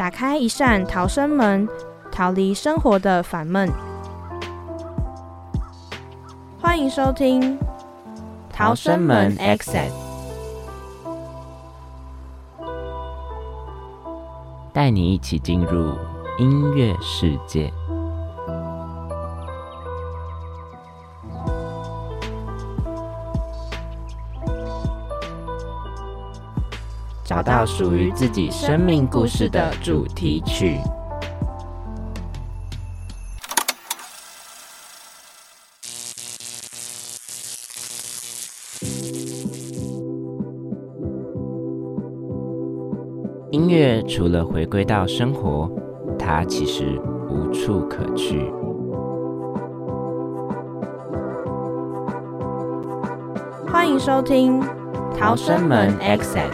打开一扇逃生门，逃离生活的烦闷。欢迎收听《逃生门 Exit》，带你一起进入音乐世界。找到属于自己生命故事的主题曲。音乐除了回归到生活，它其实无处可去。欢迎收听《逃生门 Exit》。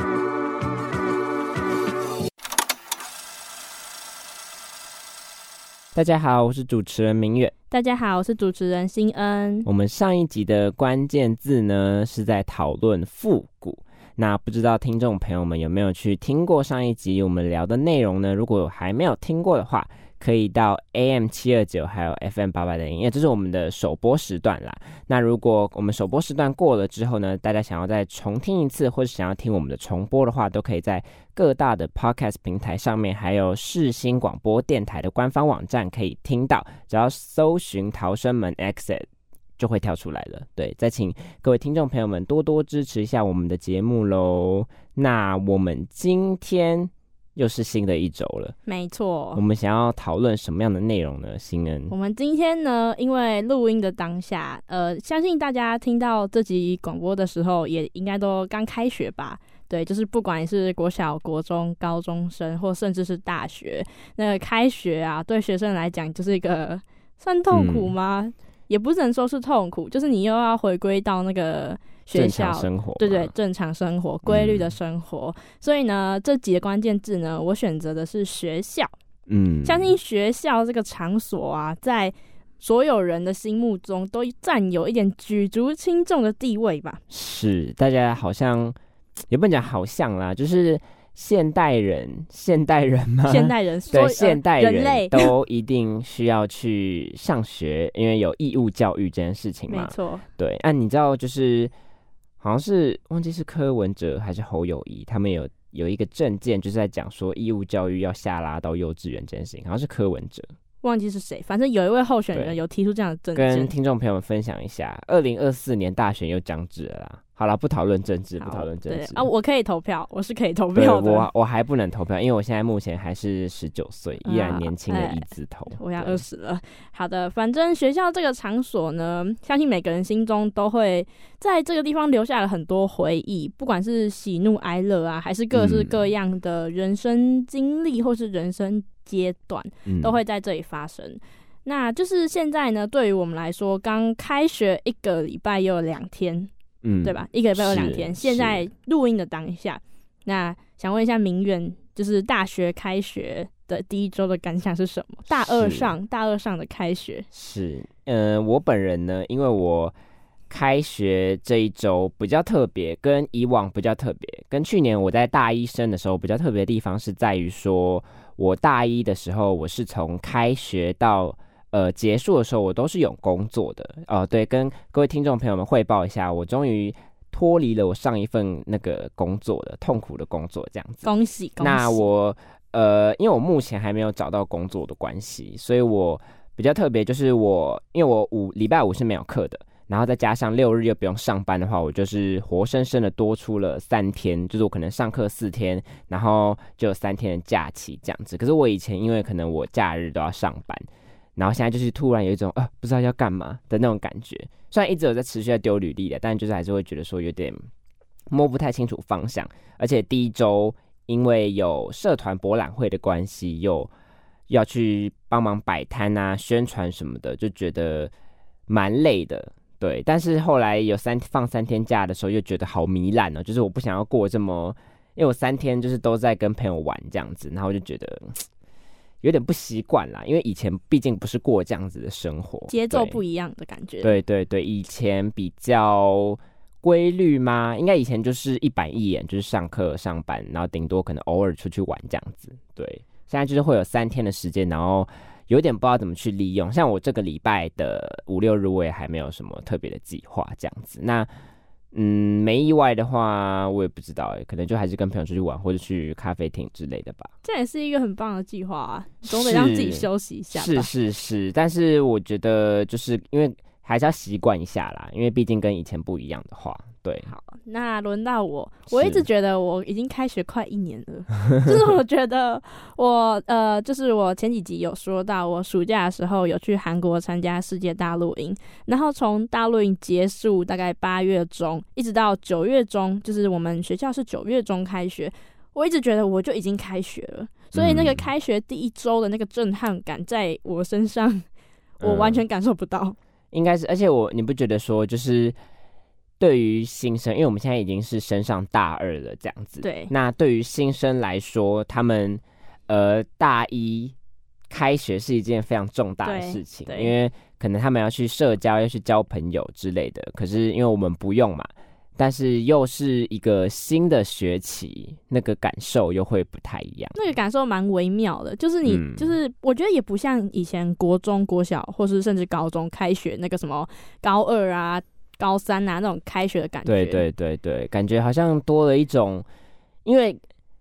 大家好，我是主持人明月。大家好，我是主持人新恩。我们上一集的关键字呢是在讨论复古，那不知道听众朋友们有没有去听过上一集我们聊的内容呢？如果还没有听过的话，可以到 AM 七二九还有 FM 八八的音乐，这是我们的首播时段啦。那如果我们首播时段过了之后呢，大家想要再重听一次，或者想要听我们的重播的话，都可以在各大的 Podcast 平台上面，还有世新广播电台的官方网站可以听到。只要搜寻“逃生门 Exit”，就会跳出来了。对，再请各位听众朋友们多多支持一下我们的节目喽。那我们今天。又是新的一周了，没错。我们想要讨论什么样的内容呢？新恩，我们今天呢，因为录音的当下，呃，相信大家听到这集广播的时候，也应该都刚开学吧？对，就是不管是国小、国中、高中生，或甚至是大学，那个开学啊，对学生来讲就是一个算痛苦吗？也不能说是痛苦，就是你又要回归到那个。学校生活，对对，正常生活，规律的生活。所以呢，这几个关键字呢，我选择的是学校。嗯，相信学校这个场所啊，在所有人的心目中都占有一点举足轻重的地位吧。是，大家好像也不能讲好像啦，就是现代人，现代人吗？现代人，对，现代人都一定需要去上学，因为有义务教育这件事情嘛。没错，对。啊，你知道就是。好像是忘记是柯文哲还是侯友谊，他们有有一个证件，就是在讲说义务教育要下拉到幼稚园这件事情，好像是柯文哲，忘记是谁，反正有一位候选人有提出这样的证件，跟听众朋友们分享一下，二零二四年大选又将至了啦。好了，不讨论政治，不讨论政治啊！我可以投票，我是可以投票的。我我还不能投票，因为我现在目前还是十九岁，依然年轻的一字头。我要二十了。好的，反正学校这个场所呢，相信每个人心中都会在这个地方留下了很多回忆，不管是喜怒哀乐啊，还是各式各样的人生经历或是人生阶段，都会在这里发生。那就是现在呢，对于我们来说，刚开学一个礼拜又有两天。嗯，对吧？一个礼拜有两天。现在录音的当下，那想问一下明远，就是大学开学的第一周的感想是什么？大二上，大二上的开学是，嗯，我本人呢，因为我开学这一周比较特别，跟以往比较特别，跟去年我在大一生的时候比较特别的地方是在于说，我大一的时候我是从开学到。呃，结束的时候我都是有工作的哦。对，跟各位听众朋友们汇报一下，我终于脱离了我上一份那个工作的痛苦的工作，这样子。恭喜恭喜！那我呃，因为我目前还没有找到工作的关系，所以我比较特别，就是我因为我五礼拜五是没有课的，然后再加上六日又不用上班的话，我就是活生生的多出了三天，就是我可能上课四天，然后就有三天的假期这样子。可是我以前因为可能我假日都要上班。然后现在就是突然有一种啊，不知道要干嘛的那种感觉。虽然一直有在持续在丢履历的，但就是还是会觉得说有点摸不太清楚方向，而且第一周因为有社团博览会的关系，又要去帮忙摆摊啊、宣传什么的，就觉得蛮累的。对，但是后来有三放三天假的时候，又觉得好糜烂哦，就是我不想要过这么，因为我三天就是都在跟朋友玩这样子，然后我就觉得有点不习惯啦，因为以前毕竟不是过这样子的生活，节奏不一样的感觉。对对对，以前比较规律吗？应该以前就是一板一眼，就是上课上班，然后顶多可能偶尔出去玩这样子。对，现在就是会有三天的时间，然后有点不知道怎么去利用。像我这个礼拜的五六日，我也还没有什么特别的计划这样子。那嗯，没意外的话，我也不知道哎，可能就还是跟朋友出去玩，或者去咖啡厅之类的吧。这也是一个很棒的计划啊，总得让自己休息一下吧。是是是，但是我觉得就是因为还是要习惯一下啦，因为毕竟跟以前不一样的话，对，好，那轮到我，我一直觉得我已经开学快一年了，就是我觉得我呃，就是我前几集有说到，我暑假的时候有去韩国参加世界大陆营，然后从大陆营结束大概八月中，一直到九月中，就是我们学校是九月中开学，我一直觉得我就已经开学了，所以那个嗯。开学第一周的那个震撼感在我身上，我完嗯全感受不到。应该是，而且我你不觉得说就是。对于新生，因为我们现在已经是升上大二了，这样子。对那对于新生来说，他们呃大一开学是一件非常重大的事情，对因为可能他们要去社交，要去交朋友之类的。可是因为我们不用嘛，但是又是一个新的学期，那个感受又会不太一样。那个感受蛮微妙的，就是你，嗯就是我觉得也不像以前国中、国小，或是甚至高中开学那个什么高二啊、高三啊那种开学的感觉。对对对对，感觉好像多了一种，因为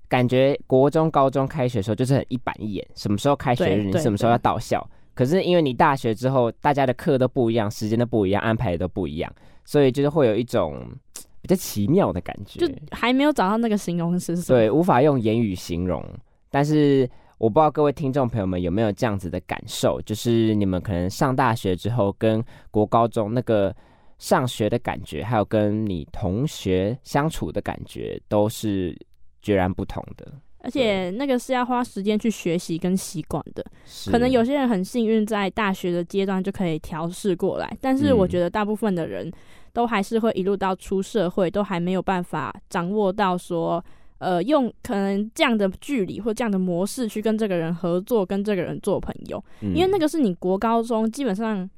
感觉国中、高中开学的时候就是很一板一眼，什么时候开学你什么时候要到校。可是因为你大学之后，大家的课都不一样，时间都不一样，安排的都不一样，所以就是会有一种 比较奇妙的感觉。就还没有找到那个形容词。对，无法用言语形容。但是我不知道各位听众朋友们有没有这样子的感受，就是你们可能上大学之后，跟国高中那个上学的感觉，还有跟你同学相处的感觉，都是截然不同的。而且那个是要花时间去学习跟习惯的。可能有些人很幸运，在大学的阶段就可以调试过来，但是我嗯。觉得大部分的人都还是会一路到出社会，都还没有办法掌握到说，呃，用可能这样的距离或这样的模式去跟这个人合作，跟这个人做朋友，因为那个个是你国高中基本上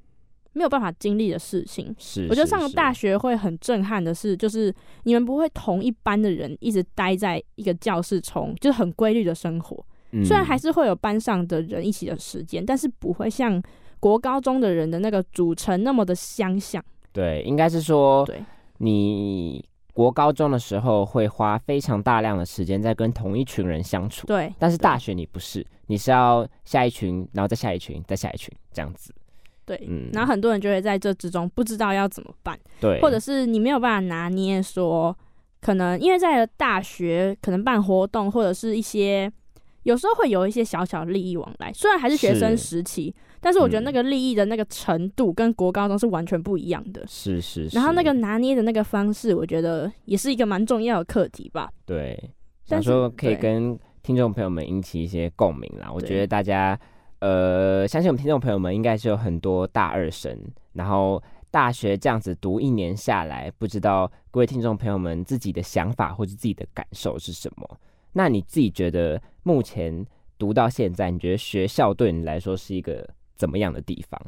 没有办法经历的事情。是，我觉得上大学会很震撼的是，就是你们不会同一班的人一直待在一个教室中，就是很规律的生活。虽然还嗯是会有班上的人一起的时间，但是不会像国高中的人的那个组成那么的相像。对，应该是说对你国高中的时候会花非常大量的时间在跟同一群人相处。对但是大学你不是，你是要下一群，然后再下一群，再下一群这样子。对，嗯然后很多人就会在这之中不知道要怎么办，对，或者是你没有办法拿捏说，可能因为在大学可能办活动或者是一些。有时候会有一些小小利益往来，虽然还是学生时期，但是我觉得嗯那个利益的那个程度跟国高中是完全不一样的。是是是，然后那个拿捏的那个方式，我觉得也是一个蛮重要的课题吧。对，但是想说可以跟听众朋友们引起一些共鸣啦。我觉得大家，呃，相信我们听众朋友们应该是有很多大二生，然后大学这样子读一年下来，不知道各位听众朋友们自己的想法或者自己的感受是什么？那你自己觉得目前读到现在，你觉得学校对你来说是一个怎么样的地方？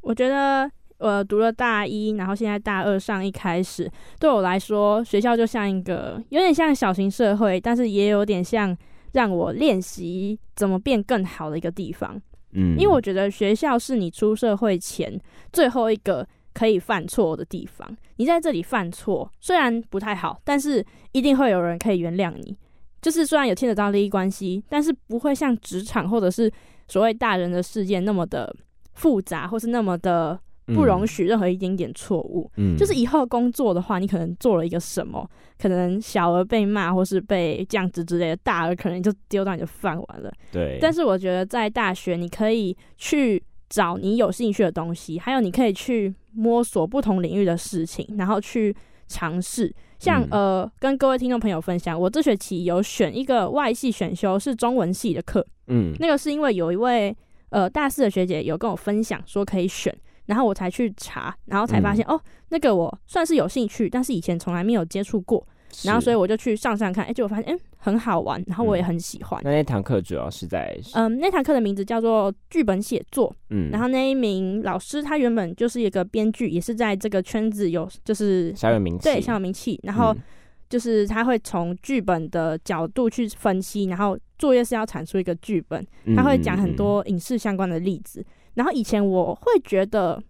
我觉得我读了大一，然后现在大二上一开始，对我来说，学校就像一个有点像小型社会，但是也有点像让我练习怎么变更好的一个地方。嗯，因为我觉得学校是你出社会前最后一个可以犯错的地方。你在这里犯错，虽然不太好，但是一定会有人可以原谅你。就是虽然有牵扯到利益关系，但是不会像职场或者是所谓大人的事件那么的复杂，或是那么的不容许任何一点点错误。嗯，就是以后工作的话，你可能做了一个什么，可能小而被骂或是被降职之类的，大而可能就丢到你的饭碗了。对，但是我觉得在大学，你可以去找你有兴趣的东西，还有你可以去摸索不同领域的事情，然后去尝试。像、嗯呃，跟各位听众朋友分享，我这学期有选一个外系选修是中文系的课，嗯那个是因为有一位呃大四的学姐有跟我分享说可以选，然后我才去查，然后才发现、嗯。哦，那个我算是有兴趣，但是以前从来没有接触过，然后所以我就去上上看，哎、结果发现哎、很好玩，然后我也嗯很喜欢。那那堂课主要是在嗯，那堂课的名字叫做剧本写作，嗯，然后那一名老师他原本就是一个编剧，也是在这个圈子有就是小有名气，对小有名气，然后嗯。就是他会从剧本的角度去分析，然后作业是要产出一个剧本，他会讲很嗯。多影视相关的例子。然后以前我会觉得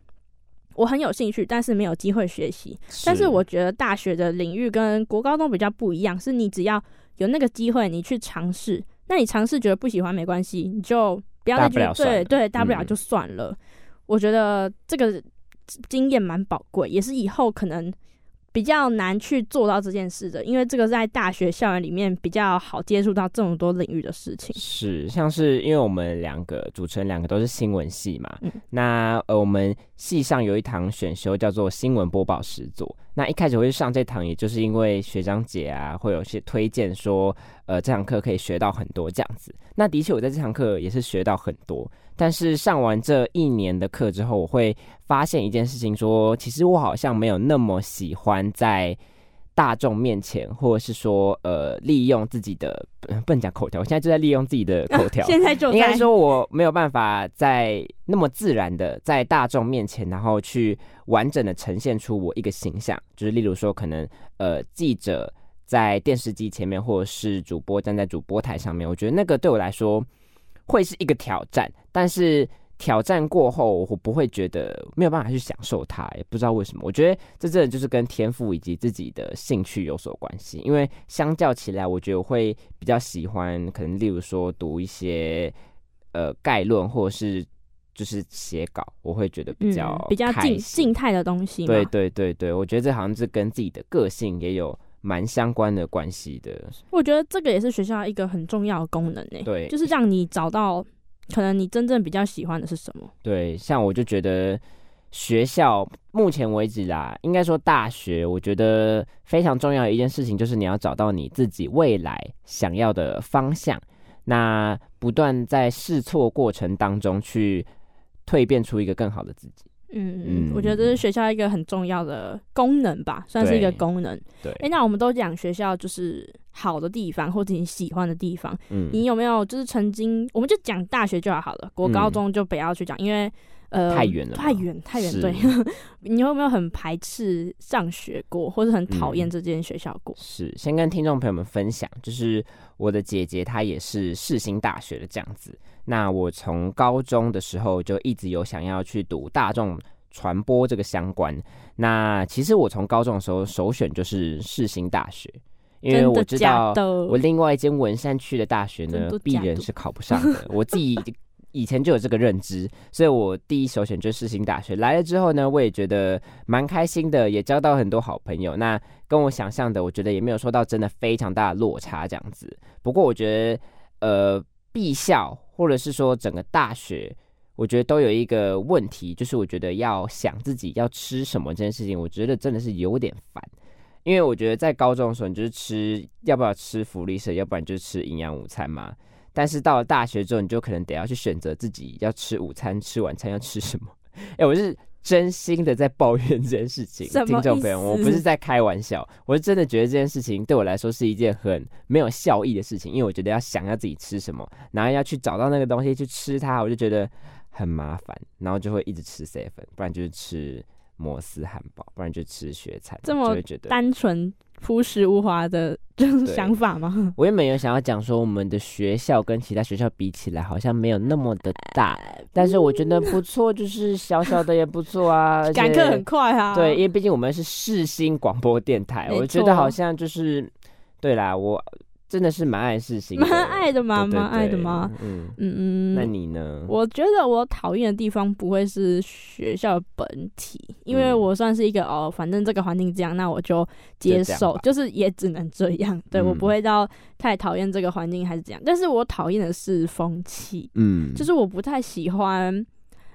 我很有兴趣，但是没有机会学习。但是我觉得大学的领域跟国高中比较不一样，是你只要有那个机会，你去尝试，那你尝试觉得不喜欢没关系，你就不要再去对对，大不了嗯就算了。我觉得这个经验蛮宝贵，也是以后可能比较难去做到这件事的，因为这个在大学校园里面比较好接触到这么多领域的事情。是，像是因为我们两个主持人两个都是新闻系嘛，嗯那呃我们系上有一堂选修叫做新闻播报实作。那一开始会上这堂，也就是因为学长姐啊会有些推荐说，呃这堂课可以学到很多这样子。那的确我在这堂课也是学到很多，但是上完这一年的课之后，我会发现一件事情说其实我好像没有那么喜欢在。大众面前，或者是说，呃，利用自己的呃不能讲口条，我现在就在利用自己的口条，现在就在应该说我没有办法在那么自然的在大众面前，然后去完整的呈现出我一个形象，就是例如说，可能呃记者在电视机前面，或者是主播站在主播台上面，我觉得那个对我来说会是一个挑战，但是。挑战过后，我不会觉得没有办法去享受它，也不知道为什么。我觉得这真的就是跟天赋以及自己的兴趣有所关系。因为相较起来，我觉得我会比较喜欢，可能例如说读一些呃概论，或者是就是写稿，我会觉得比较、嗯、比较静静态的东西嘛。对对对对，我觉得这好像是跟自己的个性也有蛮相关的关系的。我觉得这个也是学校一个很重要的功能呢。对，就是让你找到。可能你真正比较喜欢的是什么？对，像我就觉得学校目前为止啦，应该说大学，我觉得非常重要的一件事情就是你要找到你自己未来想要的方向，那不断在试错过程当中去蜕变出一个更好的自己。嗯嗯，我觉得这是学校一个很重要的功能吧，算是一个功能。对，哎、欸，那我们都讲学校就是好的地方或者你喜欢的地方，嗯，你有没有就是曾经，我们就讲大学就好了，国高中就不要去讲，因为呃太远了，太远太远。对，你有没有很排斥上学过，或者很讨厌这间学校过？嗯、是，先跟听众朋友们分享，就是我的姐姐她也是世新大学的这样子。那我从高中的时候就一直有想要去读大众传播这个相关。那其实我从高中的时候首选就是世新大学，因为我知道我另外一间文山区的大学呢，必然是考不上的。我自己以前就有这个认知，所以我第一首选就是新大学。来了之后呢，我也觉得蛮开心的，也交到很多好朋友。那跟我想象的，我觉得也没有说到真的非常大的落差这样子。不过我觉得，呃，毕校。或者是说整个大学，我觉得都有一个问题，就是我觉得要想自己要吃什么这件事情，我觉得真的是有点烦。因为我觉得在高中的时候，你就是吃要不要吃福利社，要不然就是吃营养午餐嘛。但是到了大学之后，你就可能得要去选择自己要吃午餐、吃晚餐要吃什么。哎，我是真心的在抱怨这件事情，听众朋友，我不是在开玩笑，我是真的觉得这件事情对我来说是一件很没有效益的事情，因为我觉得要想要自己吃什么，然后要去找到那个东西去吃它，我就觉得很麻烦，然后就会一直吃 seven，不然就是吃摩斯汉堡，不然就吃雪菜，这么单纯朴实无华的这种想法吗？我也没有想要讲说，我们的学校跟其他学校比起来，好像没有那么的大，但是我觉得不 错，就是小小的也不错啊，赶课很快啊。对，因为毕竟我们是世新广播电台，我觉得好像就是对啦，我。真的是蛮爱事情，蛮爱的吗？蛮爱的吗？嗯嗯嗯。那你呢？我觉得我讨厌的地方不会是学校本体，因为我算是一个、嗯、哦，反正这个环境这样，那我就接受，就,就是也只能这样。对、嗯、我不会到太讨厌这个环境还是怎样，但是我讨厌的是风气，嗯，就是我不太喜欢，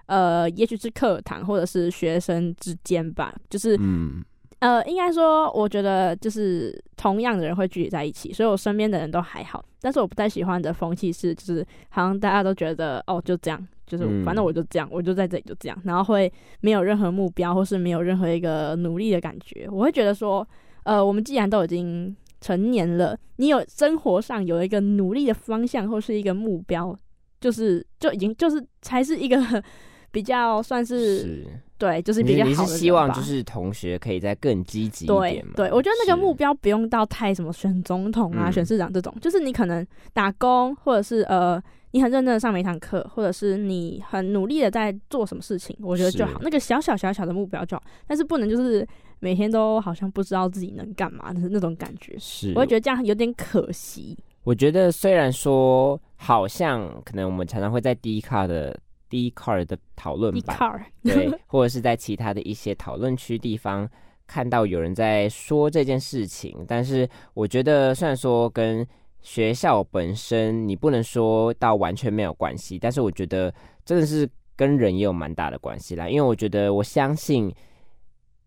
呃，也许是课堂或者是学生之间吧，就是嗯。呃，应该说，我觉得就是同样的人会聚集在一起，所以我身边的人都还好。但是我不太喜欢的风气是，就是好像大家都觉得哦，就这样，就是嗯反正我就这样，我就在这里就这样，然后会没有任何目标，或是没有任何一个努力的感觉。我会觉得说，呃，我们既然都已经成年了，你有生活上有一个努力的方向或是一个目标，就是就已经就是才是一个 比较算是是，对，就是比较好的是希望就是同学可以再更积极一对点嘛？对，我觉得那个目标不用到太什么选总统啊、嗯选市长这种，就是你可能打工，或者是呃，你很认真的上每一堂课，或者是你很努力的在做什么事情，我觉得就好。那个小小小小的目标就好，但是不能就是每天都好像不知道自己能干嘛的那种感觉，是，我会觉得这样有点可惜。我觉得虽然说好像可能我们常常会在低卡的 D card 的讨论一版，car，对，或者是在其他的一些讨论区地方看到有人在说这件事情，但是我觉得虽然说跟学校本身你不能说到完全没有关系，但是我觉得真的是跟人也有蛮大的关系啦，因为我觉得我相信。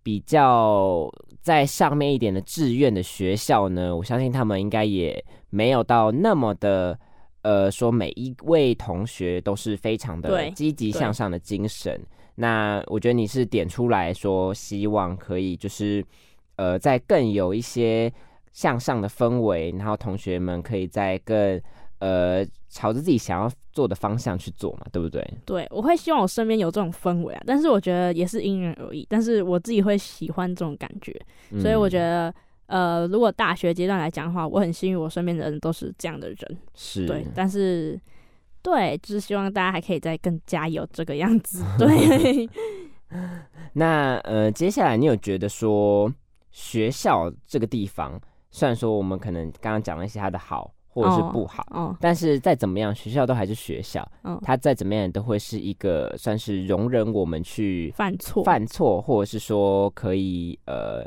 比较在上面一点的志愿的学校呢，我相信他们应该也没有到那么的，呃，说每一位同学都是非常的积极向上的精神。那我觉得你是点出来说，希望可以就是，呃，在更有一些向上的氛围，然后同学们可以在更呃朝着自己想要做的方向去做嘛，对不对？对，我会希望我身边有这种氛围啊，但是我觉得也是因人而异。但是我自己会喜欢这种感觉，所以我觉得得，呃，如果大学阶段来讲的话，我很幸运，我身边的人都是这样的人。是。对，但是对，就是希望大家还可以再更加有这个样子。对，那呃，接下来你有觉得说学校这个地方，虽然说我们可能刚刚讲了一些它的好或者是哦不好，哦，但是再怎么样，学校都还是学校，嗯。它再怎么样都会是一个算是容忍我们去犯错，犯错，或者是说可以呃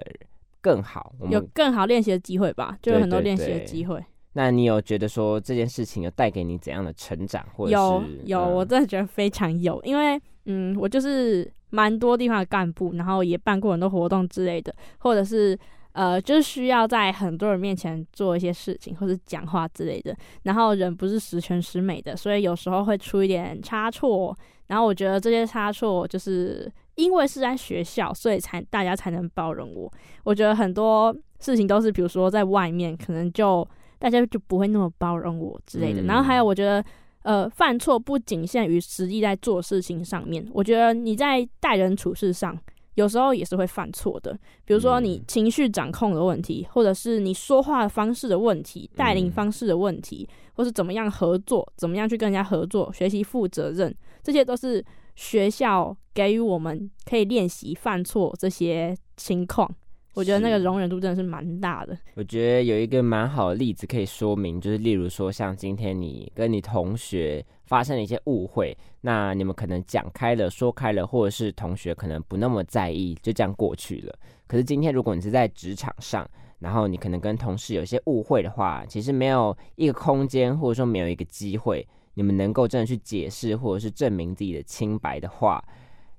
更好。我们有更好练习的机会吧，就有很多练习的机会。那你有觉得说这件事情有带给你怎样的成长，或者有是有，嗯我真的觉得非常有，因为嗯，我就是蛮多地方的干部，然后也办过很多活动之类的，或者是呃，就是需要在很多人面前做一些事情或者讲话之类的，然后人不是十全十美的，所以有时候会出一点差错，然后我觉得这些差错就是因为是在学校，所以才大家才能包容我。我觉得很多事情都是，比如说在外面可能就大家就不会那么包容我之类的。嗯然后还有，我觉得呃，犯错不仅限于实际在做事情上面，我觉得你在待人处事上。有时候也是会犯错的，比如说你嗯情绪掌控的问题，或者是你说话方式的问题、带领嗯方式的问题，或是怎么样合作、怎么样去跟人家合作、学习负责任，这些都是学校给予我们可以练习犯错这些情况。我觉得那个容忍度真的是蛮大的。我觉得有一个蛮好的例子可以说明，就是例如说，像今天你跟你同学发生了一些误会，那你们可能讲开了、说开了，或者是同学可能不那么在意，就这样过去了。可是今天如果你是在职场上，然后你可能跟同事有一些误会的话，其实没有一个空间，或者说没有一个机会，你们能够真的去解释或者是证明自己的清白的话，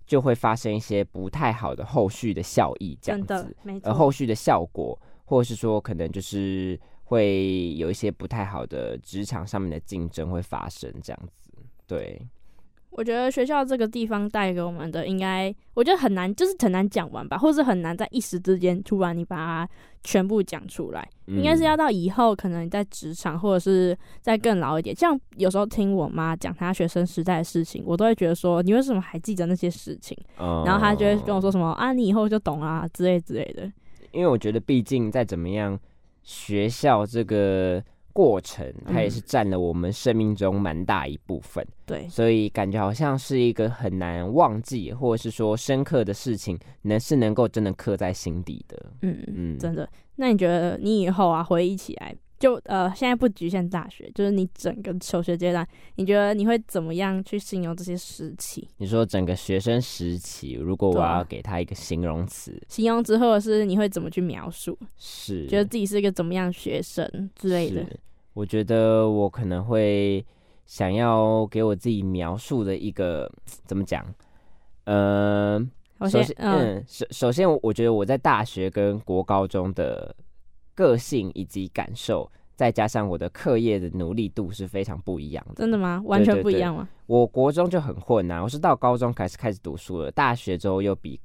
就会发生一些不太好的后续的效益，这样子。真的，没呃错。后续的效果，或者是说可能就是会有一些不太好的职场上面的竞争会发生，这样子。对，我觉得学校这个地方带给我们的，应该我觉得很难，就是很难讲完吧，或是很难在一时之间突然你把它全部讲出来。应该是要嗯到以后，可能你在职场或者是再更老一点。像有时候听我妈讲她学生时代的事情，我都会觉得说，你为什么还记得那些事情？嗯然后她就会跟我说什么啊，你以后就懂啊之类之类的。因为我觉得毕竟再怎么样，学校这个过程，它也嗯是占了我们生命中蛮大一部分，对，所以感觉好像是一个很难忘记，或者是说深刻的事情，能是能够真的刻在心底的。嗯，嗯，真的。那你觉得你以后啊，回忆起来，就呃，现在不局限大学，就是你整个求学阶段，你觉得你会怎么样去形容这些时期？你说整个学生时期，如果我要给他一个形容词，形容之后是你会怎么去描述？是觉得自己是一个怎么样学生之类的？我觉得我可能会想要给我自己描述的一个怎么讲，呃，我首先，嗯，首首先，我觉得我在大学跟国高中的个性以及感受，再加上我的课业的努力度是非常不一样的。真的吗？完全不一样吗？我国中就很混呐、我是到高中开始开始读书了，大学之后又比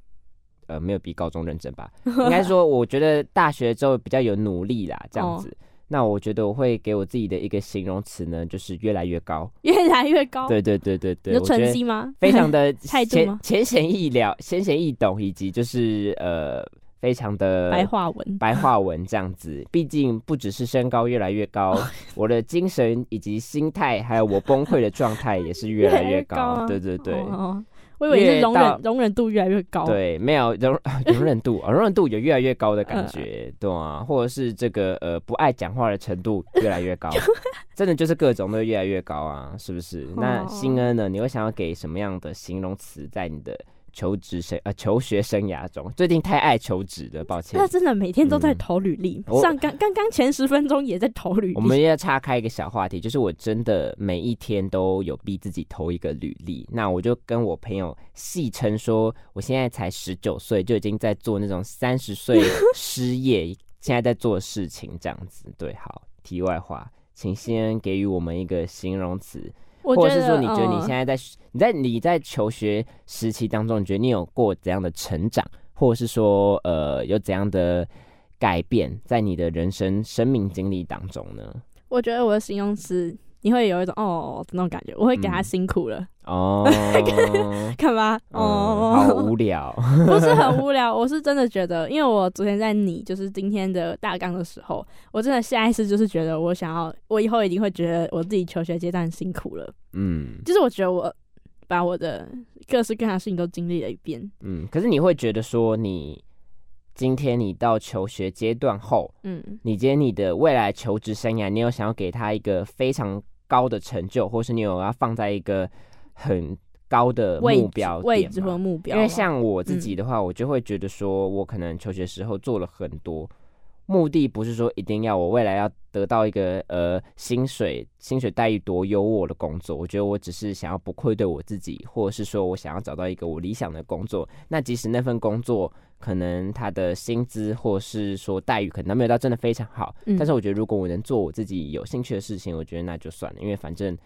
呃没有比高中认真吧，应该说我觉得大学之后比较有努力啦，这样子。那我觉得我会给我自己的一个形容词呢，就是越来越高。越来越高，对对对对对，你的成绩吗？非常的 浅浅显易了、浅显易懂，以及就是呃非常的白话文，白话文这样子。毕竟不只是身高越来越高，我的精神以及心态，还有我崩溃的状态也是越来越高。越越高啊对对对。我以为是容忍容忍度越来越高。，对，没有容 容忍度，哦容忍度有越来越高的感嗯觉，对啊，或者是这个呃不爱讲话的程度越来越高，真的就是各种都越来越高啊，是不是？那哦新恩呢？你会想要给什么样的形容词在你的求职生呃求学生涯中？最近太爱求职了，抱歉那。真的每天都在嗯投履历，我上刚刚刚前十分钟也在投履历。我们要岔开一个小话题，就是我真的每一天都有逼自己投一个履历。那我就跟我朋友戏称说，我现在才十九岁，就已经在做那种三十岁失业 现在在做事情，这样子。对，好，题外话，请先给予我们一个形容词，或者是说，你觉得你嗯。现在在、你在你在求学时期当中，你觉得你有过怎样的成长，或者是说，呃，有怎样的改变在你的人生生命经历当中呢？我觉得我的形容词你会有一种哦那种感觉，我会给他嗯。辛苦了，哦，看吧，嗯哦，好无聊，不是很无聊，我是真的觉得，因为我昨天在你就是今天的大纲的时候，我真的下意识就是觉得我想要，我以后一定会觉得我自己求学阶段辛苦了，嗯。就是我觉得我把我的各式各样的事情都经历了一遍，嗯。可是你会觉得说，你今天你到求学阶段后，嗯，你今天你的未来求职生涯，你有想要给他一个非常高的成就，或是你有要放在一个很高的目标位置和目标，因为像我自嗯。己的话，我就会觉得说，我可能求学时候做了很多，目的不是说一定要我未来要得到一个呃薪水薪水待遇多优渥的工作，我觉得我只是想要不愧对我自己，或者是说我想要找到一个我理想的工作。那即使那份工作可能他的薪资或是说待遇可能没有到真的非常好，嗯。但是我觉得如果我能做我自己有兴趣的事情，我觉得那就算了，因为反正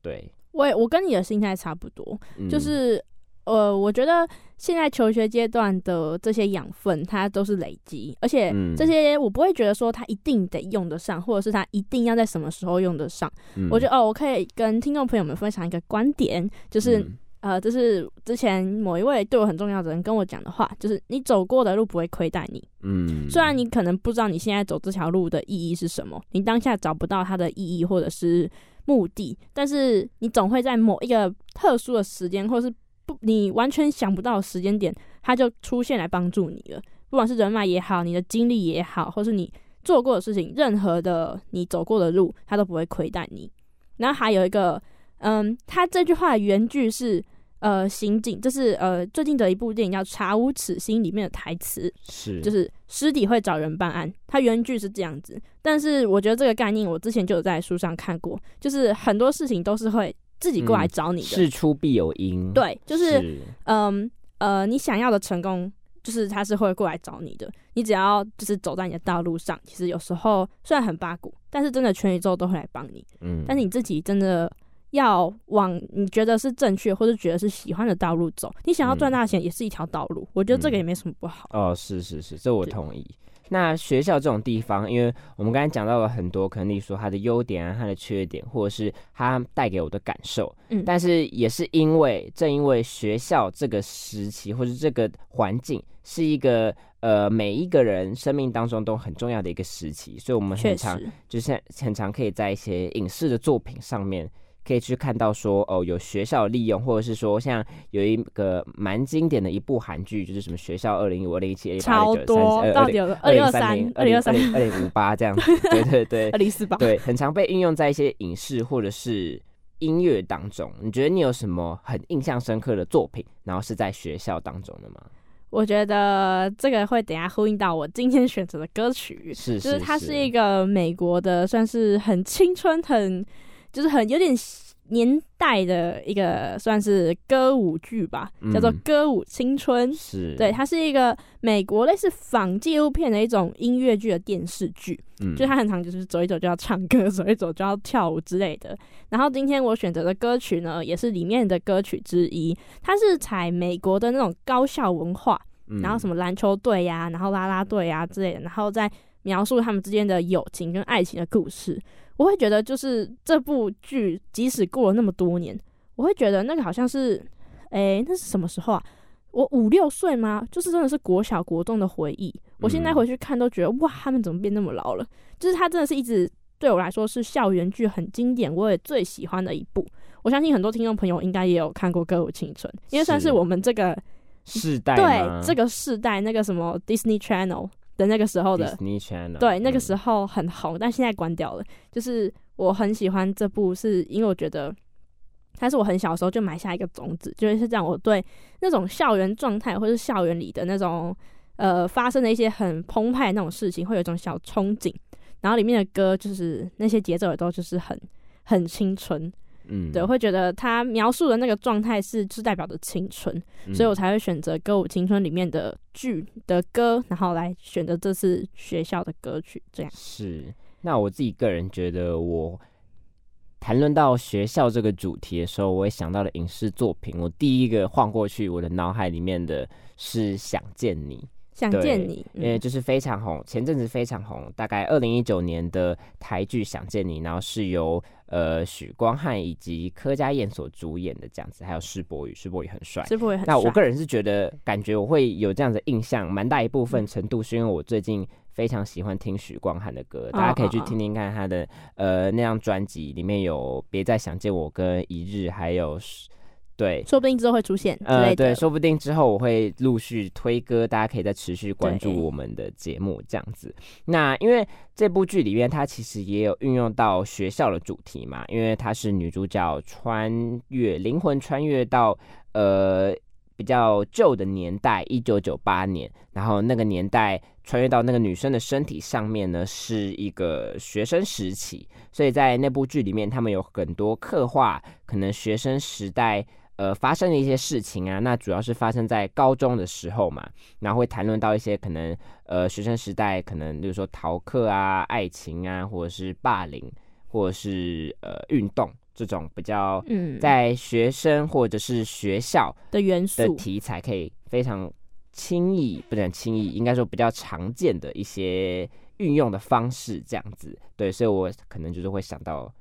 对，我也我跟你的心态差不多，嗯、就是呃，我觉得现在求学阶段的这些养分，它都是累积，而且嗯。这些我不会觉得说它一定得用得上，或者是它一定要在什么时候用得上。嗯。我觉得哦，我可以跟听众朋友们分享一个观点，就是、嗯。呃，这是之前某一位对我很重要的人跟我讲的话，就是你走过的路不会亏待你。嗯，虽然你可能不知道你现在走这条路的意义是什么，你当下找不到它的意义或者是目的，但是你总会在某一个特殊的时间，或是不你完全想不到时间点，他就出现来帮助你了。不管是人脉也好，你的经历也好，或是你做过的事情，任何的你走过的路，他都不会亏待你。然后还有一个，嗯，他这句话的原句是。呃，刑警，这是呃最近的一部电影叫《查无此心》里面的台词，是就是尸体会找人办案，它原句是这样子。但是我觉得这个概念我之前就有在书上看过，就是很多事情都是会自己过来找你的。事出必有因，对，就是是嗯呃，你想要的成功，就是他是会过来找你的。你只要就是走在你的道路上，其实有时候虽然很八股，但是真的全宇宙都会来帮你。嗯但是你自己真的要往你觉得是正确或者觉得是喜欢的道路走。你想要赚嗯大钱也是一条道路，我觉得这个嗯也没什么不好。哦，是是是，这我同意。那学校这种地方，因为我们刚才讲到了很多，可能例如说它的优点啊、它的缺点，或者是它带给我的感受，嗯但是也是因为正因为学校这个时期或者这个环境是一个呃每一个人生命当中都很重要的一个时期，所以我们很常，就是很常可以在一些影视的作品上面，可以去看到说哦，有学校利用，或者是说像有一个蛮经典的一部韩剧，就是什么学校二零一五、二零一七、超多，到底有二零二三、二零二三、二零五八这样子，对对对 二零四八。对，很常被运用在一些影视或者是音乐当中。你觉得你有什么很印象深刻的作品，然后是在学校当中的吗？我觉得这个会等下呼应到我今天选择的歌曲，是，就是它是一个美国的，算是很青春、很就是很有点年代的一个算是歌舞剧吧，叫做《歌舞青春》。是，对，它是一个美国类似仿纪录片的一种音乐剧的电视剧。嗯，就它很常，就是走一走就要唱歌，走一走就要跳舞之类的。然后今天我选择的歌曲呢，也是里面的歌曲之一。它是采美国的那种高校文化，然后什么篮球队呀，然后啦啦队呀之类的，然后再描述他们之间的友情跟爱情的故事。我会觉得，就是这部剧，即使过了那么多年，我会觉得那个好像是，哎，那是什么时候啊？我五六岁吗？就是真的是国小国中的回忆。我现在回去看，都觉得哇，他们怎么变那么老了？就是他真的是一直对我来说是校园剧很经典，我也最喜欢的一部。我相信很多听众朋友应该也有看过《歌舞青春》，因为算是我们这个世代，对这个世代那个什么 Disney Channel。的那个时候的，对那个时候很红，但现在关掉了。就是我很喜欢这部，是因为我觉得它是我很小的时候就埋下一个种子，就是这样。我对那种校园状态，或是校园里的那种呃发生的一些很澎湃的那种事情，会有一种小憧憬。然后里面的歌，就是那些节奏也都就是很很青春。嗯，对，会觉得他描述的那个状态是是代表的青春，所以我才会选择《歌舞青春》里面的剧的歌，然后来选择这次学校的歌曲。这样是。那我自己个人觉得，我谈论到学校这个主题的时候，我也想到了影视作品。我第一个晃过去我的脑海里面的是《想见你》。想见你，因为就是非常红，前阵子非常红，大概二零一九年的台剧《想见你》，然后是由呃许光汉以及柯佳燕所主演的这样子，还有施柏宇，施柏宇很帅，施柏宇很。那我个人是觉得，感觉我会有这样的印象，蛮大一部分程度是因为我最近非常喜欢听许光汉的歌，大家可以去听听看他的呃那张专辑，里面有《别再想见我》跟《一日》，还有。对，说不定之后会出现。呃，对，说不定之后我会陆续推歌，大家可以再持续关注我们的节目这样子。那因为这部剧里面，它其实也有运用到学校的主题嘛，因为它是女主角穿越灵魂穿越到呃比较旧的年代，一九九八年，然后那个年代穿越到那个女生的身体上面呢，是一个学生时期，所以在那部剧里面，他们有很多刻画，可能学生时代。呃，发生的一些事情啊，那主要是发生在高中的时候嘛，然后会谈论到一些可能呃学生时代可能，比如说逃课啊、爱情啊，或者是霸凌，或者是呃运动这种比较嗯，在学生或者是学校的元素。的题材，可以非常轻易不能轻易，应该说比较常见的一些运用的方式，这样子。对，所以我可能就是会想到，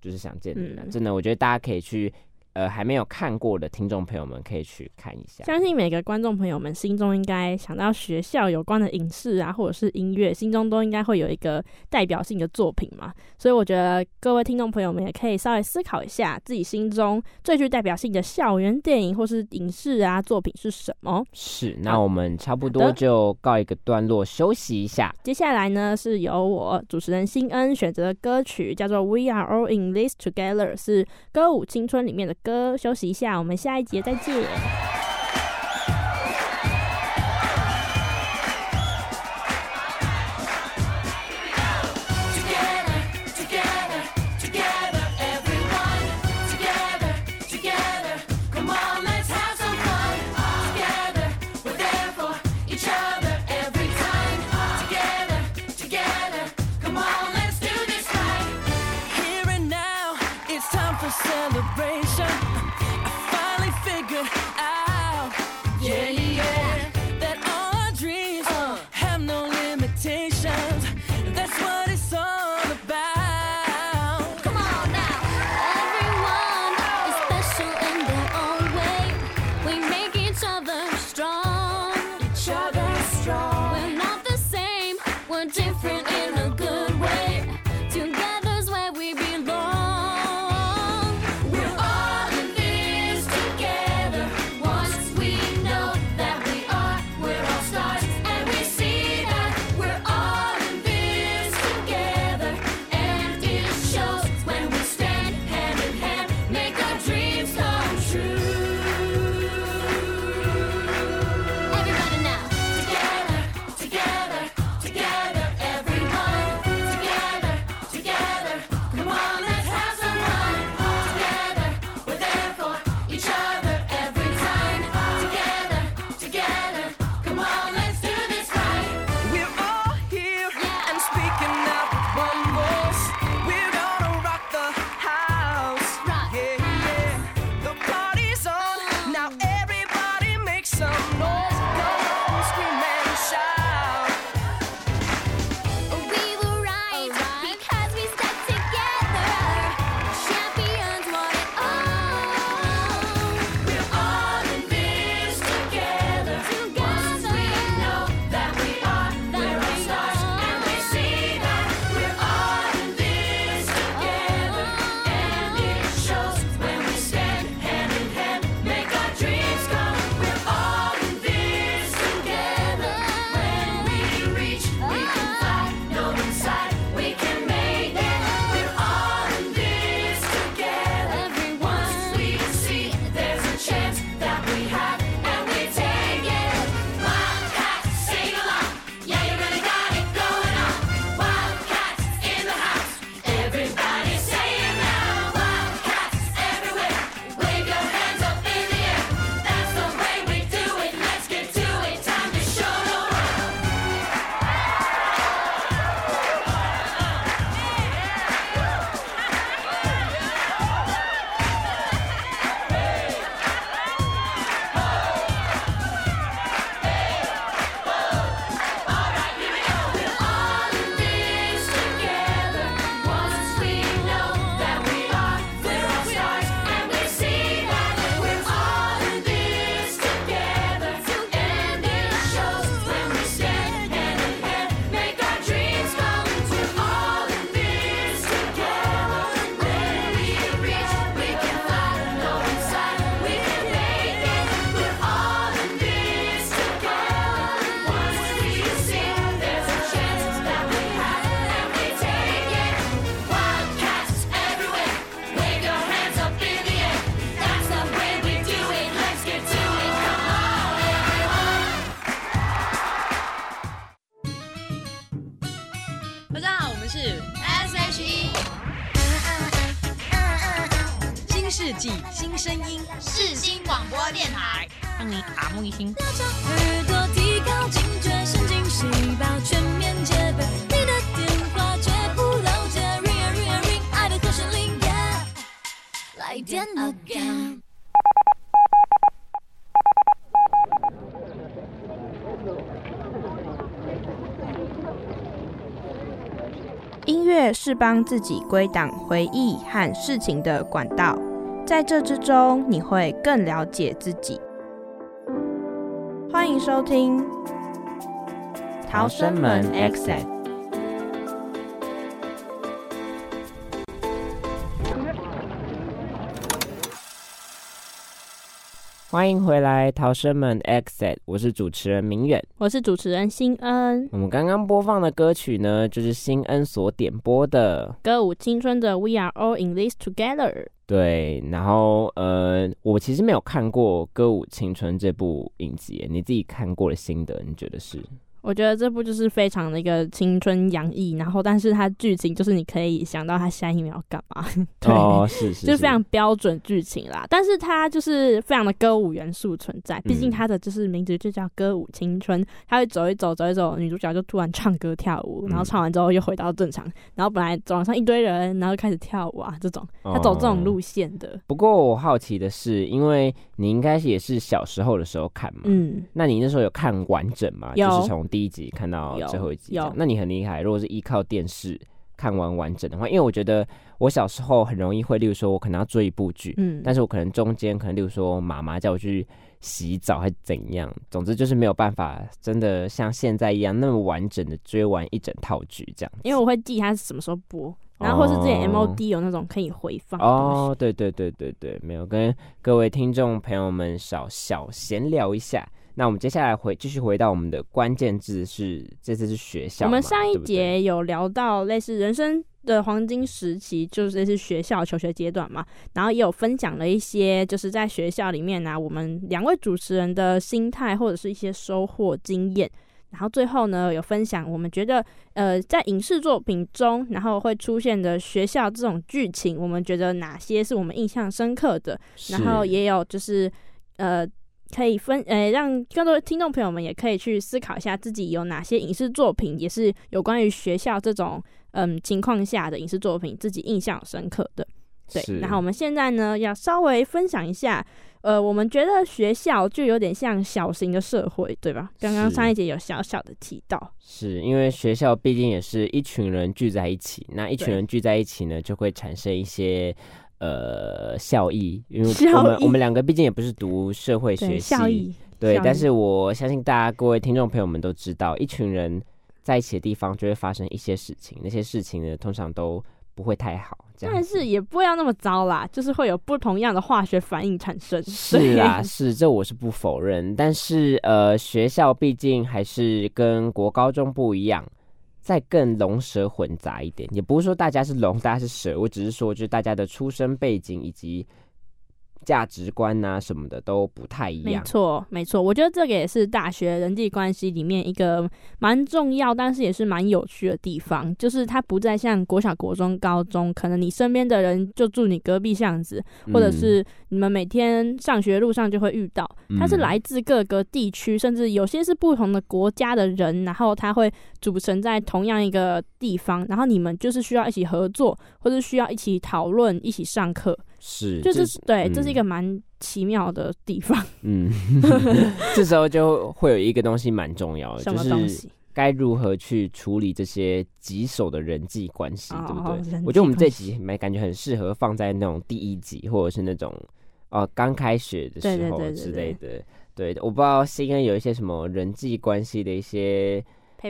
就是想见你了，真的，我觉得大家可以去。呃，还没有看过的听众朋友们可以去看一下。相信每个观众朋友们心中应该想到学校有关的影视啊，或者是音乐，心中都应该会有一个代表性的作品嘛。所以我觉得各位听众朋友们也可以稍微思考一下，自己心中最具代表性的校园电影或是影视啊作品是什么。是，那我们差不多就告一个段落，休息一下。接下来呢，是由我主持人新恩选择的歌曲，叫做《We Are All in This Together》，是歌舞青春里面的。哥休息一下，我们下一节再见。帮自己归档回忆和事情的管道，在这之中，你会更了解自己。欢迎收听《逃生门 Exit》。欢迎回来，逃生门 Exit，我是主持人明远，我是主持人新恩。我们刚刚播放的歌曲呢，就是新恩所点播的歌舞青春的《We Are All in This Together》。对，然后呃，我其实没有看过《歌舞青春》这部影集，你自己看过的心得，你觉得是？我觉得这部就是非常的一个青春洋溢，然后但是它剧情就是你可以想到他下一秒要干嘛，对，哦，是是，就是非常标准剧情啦。但是它就是非常的歌舞元素存在，毕竟它的就是名字就叫歌舞青春，它会走一走走一走，女主角就突然唱歌跳舞，然后唱完之后又回到正常，然后本来走廊上一堆人，然后开始跳舞啊，这种，他走这种路线的。不过我好奇的是，因为你应该也是小时候的时候看嘛，嗯，那你那时候有看完整吗？就是从第一集看到最后一集，那你很厉害。如果是依靠电视看完完整的话，因为我觉得我小时候很容易会，例如说我可能要追一部剧，嗯，但是我可能中间可能例如说妈妈叫我去洗澡还是怎样，总之就是没有办法真的像现在一样那么完整的追完一整套剧这样。因为我会记它是什么时候播，然后或是之前 MOD 有那种可以回放。哦，对对对对对，没有跟各位听众朋友们少小闲聊一下。那我们接下来回继续回到我们的关键字是这次是学校。我们上一节有聊到类似人生的黄金时期，就是类似学校求学阶段嘛，然后也有分享了一些就是在学校里面呢，我们两位主持人的心态或者是一些收获经验。然后最后呢，有分享我们觉得呃在影视作品中，然后会出现的学校这种剧情，我们觉得哪些是我们印象深刻的？然后也有就是呃。可以分，呃，让更多听众朋友们也可以去思考一下自己有哪些影视作品，也是有关于学校这种嗯情况下的影视作品，自己印象深刻的。对，然后我们现在呢，要稍微分享一下，呃，我们觉得学校就有点像小型的社会，对吧？刚刚上一节有小小的提到，是因为学校毕竟也是一群人聚在一起，那一群人聚在一起呢，就会产生一些。呃，效益，因为我们我们两个毕竟也不是读社会学系，对，但是我相信大家各位听众朋友们都知道，一群人在一起的地方就会发生一些事情，那些事情呢，通常都不会太好，但是也不要那么糟啦，就是会有不同样的化学反应产生。是啊，是这我是不否认，但是呃，学校毕竟还是跟国高中不一样。再更龙蛇混杂一点，也不是说大家是龙，大家是蛇，我只是说，就是大家的出生背景以及。价值观啊什么的都不太一样。没错，没错，我觉得这个也是大学人际关系里面一个蛮重要，但是也是蛮有趣的地方。就是它不再像国小、国中、高中，可能你身边的人就住你隔壁巷子，或者是你们每天上学路上就会遇到。它是来自各个地区，甚至有些是不同的国家的人，然后他会组成在同样一个地方，然后你们就是需要一起合作，或者需要一起讨论、一起上课。是，就是对，这是一个蛮奇妙的地方。嗯，这时候就会有一个东西蛮重要的，就是该如何去处理这些棘手的人际关系，对不对？我觉得我们这集蛮感觉很适合放在那种第一集，或者是那种哦刚开学的时候之类的。对，我不知道新恩有一些什么人际关系的一些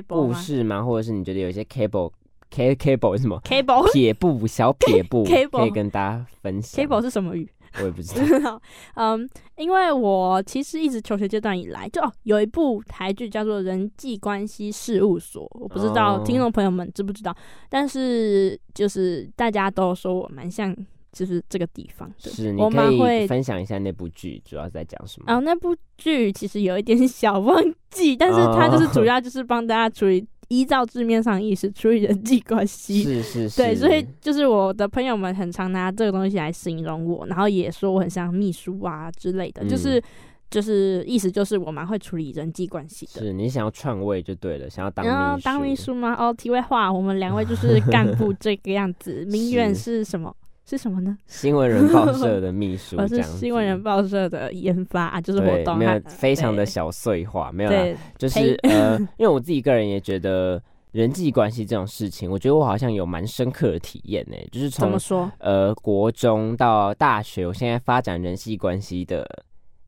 故事吗？或者是你觉得有一些 cable。K cable 是什么？cable 撇布小撇布，可以跟大家分享。cable 是什么语？我也不知道。嗯，因为我其实一直求学阶段以来，就哦有一部台剧叫做《人际关系事务所》，我不知道听众朋友们知不知道。但是就是大家都说我蛮像，就是这个地方的。是，你可以分享一下那部剧主要在讲什么？哦，那部剧其实有一点小忘记，但是它就是主要就是帮大家处理。依照字面上意思处理人际关系。是是是，对，所以就是我的朋友们很常拿这个东西来形容我，然后也说我很像秘书啊之类的，嗯就是就是意思就是我蛮会处理人际关系的。是你想要篡位就对了，想要当然后秘书，当秘书吗？哦，题外话，我们两位就是 干部这个样子。名媛是什么？是什么呢？新闻人报社的秘书，我是新闻人报社的研发啊，就是活动，没有非常的小碎化，没有啦，对，就是呃，因为我自己个人也觉得人际关系这种事情，我觉得我好像有蛮深刻的体验呢、就是从怎么说？呃国中到大学，我现在发展人际关系的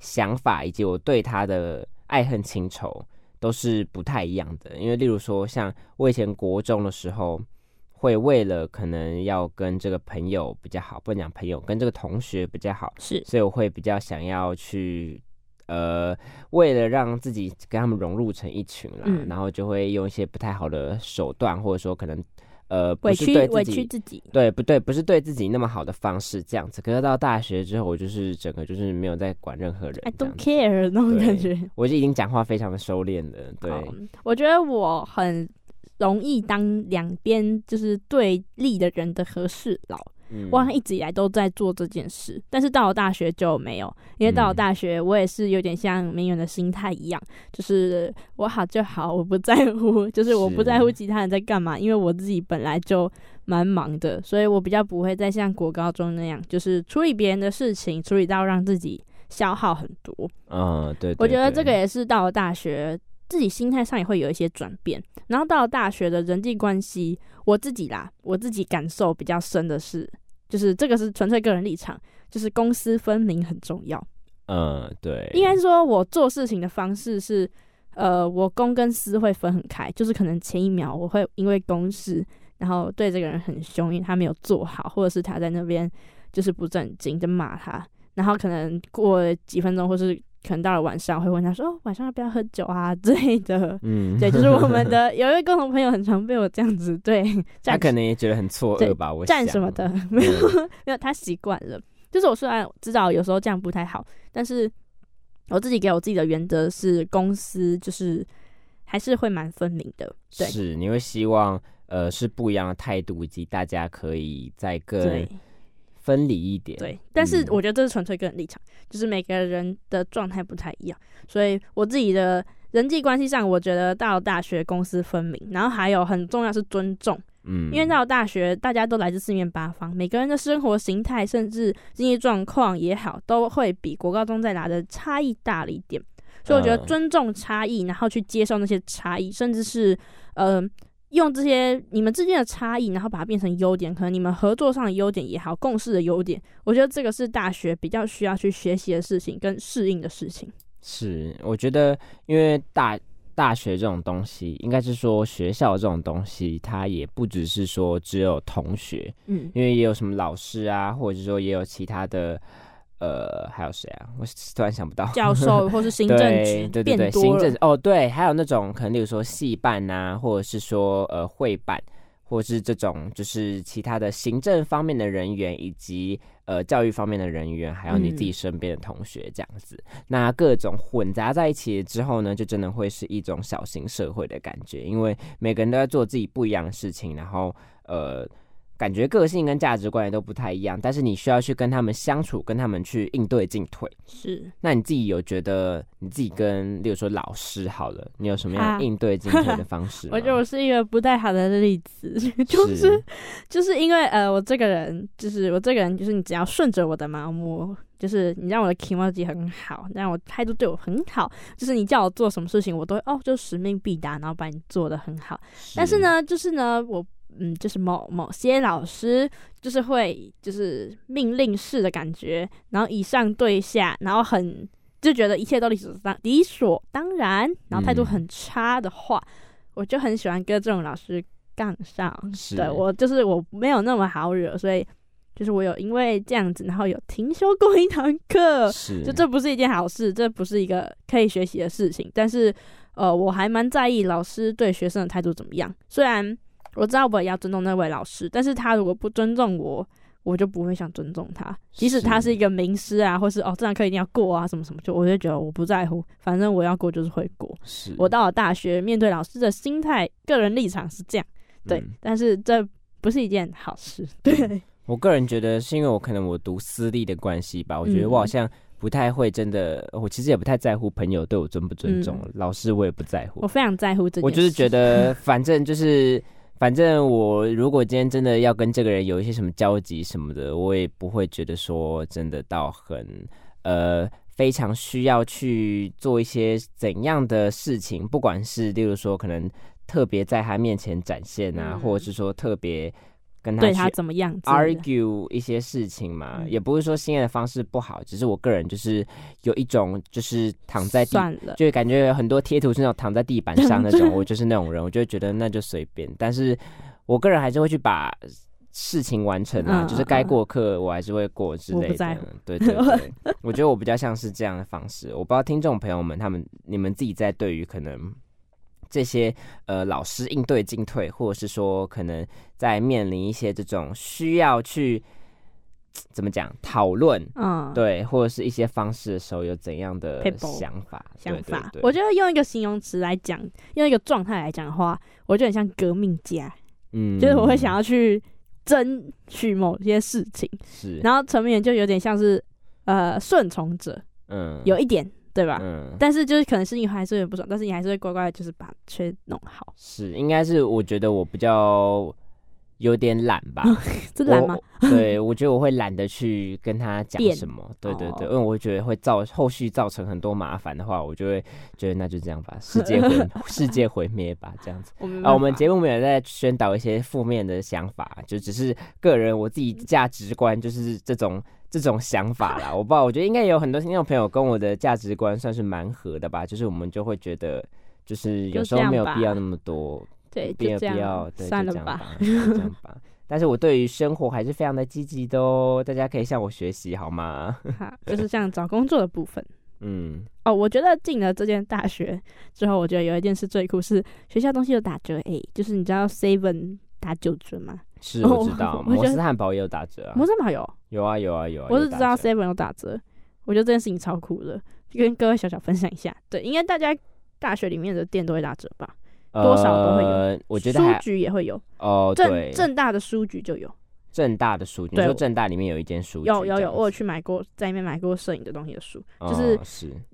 想法，以及我对他的爱恨情仇，都是不太一样的。因为例如说，像我以前国中的时候。会为了可能要跟这个朋友比较好，不能讲朋友，跟这个同学比较好，是所以我会比较想要去，呃，为了让自己跟他们融入成一群啦，嗯然后就会用一些不太好的手段，或者说可能呃不委屈委是对自己屈自己。对不对，不是对自己那么好的方式这样子。可是到大学之后，我就是整个就是没有在管任何人 I don't，care 那种感觉。我就已经讲话非常的收敛了。对，我觉得我很容易当两边就是对立的人的和事佬。嗯我好像一直以来都在做这件事，但是到了大学就没有，因为到了嗯大学，我也是有点像名媛的心态一样，就是我好就好，我不在乎，就是我不在乎其他人在干嘛，因为我自己本来就蛮忙的，所以我比较不会再像国高中那样，就是处理别人的事情，处理到让自己消耗很多。嗯，对对我觉得这个也是到了大学，自己心态上也会有一些转变。然后到了大学的人际关系，我自己啦，我自己感受比较深的是，就是这个是纯粹个人立场，就是公私分明很重要。嗯对，应该说，我做事情的方式是，呃，我公跟私会分很开，就是可能前一秒我会因为公事，然后对这个人很凶，因为他没有做好，或者是他在那边就是不正经，就骂他，然后可能过几分钟，或是可能到了晚上，会问他说：“哦，晚上要不要喝酒啊 之类的。”嗯，对，就是我们的 有一位共同朋友，很常被我这样子对他可能也觉得很错对愕吧，我站什么的，没有 没有，他习惯了。就是我虽然知道有时候这样不太好，但是我自己给我自己的原则是，公司就是还是会蛮分明的。对是你会希望呃是不一样的态度，以及大家可以在更对分离一点。对，但是嗯我觉得这是纯粹个人立场，就是每个人的状态不太一样，所以我自己的人际关系上，我觉得到了大学公私分明，然后还有很重要是尊重。嗯，因为到了大学，大家都来自四面八方，每个人的生活形态甚至经济状况也好，都会比国高中在拿的差异大了一点。所以我觉得嗯尊重差异，然后去接受那些差异，甚至是呃用这些你们之间的差异，然后把它变成优点，可能你们合作上的优点也好，共事的优点，我觉得这个是大学比较需要去学习的事情跟适应的事情。是，我觉得因为大大学这种东西，应该是说学校这种东西，它也不只是说只有同学，嗯，因为也有什么老师啊，或者是说也有其他的，呃，还有谁啊？我突然想不到。教授或是行政局对对对，行政，哦，对，还有那种可能，例如说系办呐、或者是说呃会办，或者是这种就是其他的行政方面的人员，以及呃教育方面的人员，还有你自己嗯身边的同学这样子。那各种混杂在一起之后呢，就真的会是一种小型社会的感觉，因为每个人都在做自己不一样的事情，然后呃。感觉个性跟价值观也都不太一样，但是你需要去跟他们相处，跟他们去应对进退。是那你自己有觉得你自己跟，例如说老师好了，你有什么样啊应对进退的方式 吗？我觉得我是一个不太好的例子，就是就是因为呃，我这个人就是我这个人就是你只要顺着我的毛摸，就是你让我的 emoji 很好，让我态度对我很好，就是你叫我做什么事情，我都会哦就使命必达，然后把你做的很好。但是，呢，就是呢，我嗯，就是某某些老师就是会就是命令式的感觉，然后以上对下，然后很就觉得一切都理所当理所当然，然后态度嗯很差的话，我就很喜欢跟这种老师杠上。是对我就是我没有那么好惹，所以就是我有因为这样子，然后有停修过一堂课，是就这不是一件好事，这不是一个可以学习的事情。但是，呃，我还蛮在意老师对学生的态度怎么样。虽然我知道我也要尊重那位老师，但是他如果不尊重我，我就不会想尊重他，即使他是一个名师啊，或是哦这堂课一定要过啊，什么什么，就我就觉得我不在乎，反正我要过就是会过。是。我到了大学，面对老师的心态、个人立场是这样，对，嗯。但是这不是一件好事，对，我个人觉得是因为我可能我读私立的关系吧，我觉得我好嗯像不太会真的，我其实也不太在乎朋友对我尊不尊重，嗯。老师我也不在乎。我，非常在乎这。我就是觉得反正就是。反正我如果今天真的要跟这个人有一些什么交集什么的，我也不会觉得说真的到很呃非常需要去做一些怎样的事情，不管是例如说可能特别在他面前展现啊，或者是说特别跟他去对他怎么样 argue 一些事情嘛，嗯也不是说心爱的方式不好，只是我个人就是有一种就是躺在地，算了，就感觉很多贴图是那种躺在地板上那种，我就是那种人，我就觉得那就随便，但是我个人还是会去把。事情完成啊，嗯就是该过课我还是会过之类的。对对 对，我觉得我比较像是这样的方式。我不知道听众朋友们他们你们自己在对于可能这些呃老师应对进退，或者是说可能在面临一些这种需要去怎么讲讨论，嗯，对，或者是一些方式的时候，有怎样的想法？想法。我觉得用一个形容词来讲，用一个状态来讲的话，我觉得很像革命家，嗯。就是我会想要去争取某些事情，是，然后陈明就有点像是呃顺从者，嗯。有一点对吧？嗯但是就是可能是因为还是有点不爽，但是你还是会乖乖地就是把缺弄好，是，应该是我觉得我比较有点懒吧。这懒吗？我？对，我觉得我会懒得去跟他讲什么。对对对，哦因为我会觉得会造后续造成很多麻烦的话，我就会觉得那就这样吧，世界毁世界毁灭吧，这样子。我们啊，我们节目没有在宣导一些负面的想法，就只是个人我自己价值观就是这种这种想法啦。我不知道，我觉得应该也有很多听众朋友跟我的价值观算是蛮合的吧，就是我们就会觉得。就是有就时候没有必要那么多，对，没有就这样必要，，对，算了吧。就这样吧，就这样吧。但是我对于生活还是非常的积极的哦，大家可以向我学习好吗？好，就是像找工作的部分。嗯，哦，我觉得进了这间大学之后，我觉得有一件事最酷是学校东西有打折诶，就是你知道 Seven 打九折吗？是哦我知道，摩斯汉堡也有打折啊，摩斯堡有，有啊有啊有啊，我只知道 Seven 有打折，我觉得这件事情超酷的，就跟各位小小分享一下。对，应该大家大学里面的店都会打折吧？多少都会有呃我觉得书局也会有，哦，对。正，正大的书局就有，正大的书局，你对说正大里面有一间书局，有有有，我有去买过，在里面买过摄影的东西的书，就是。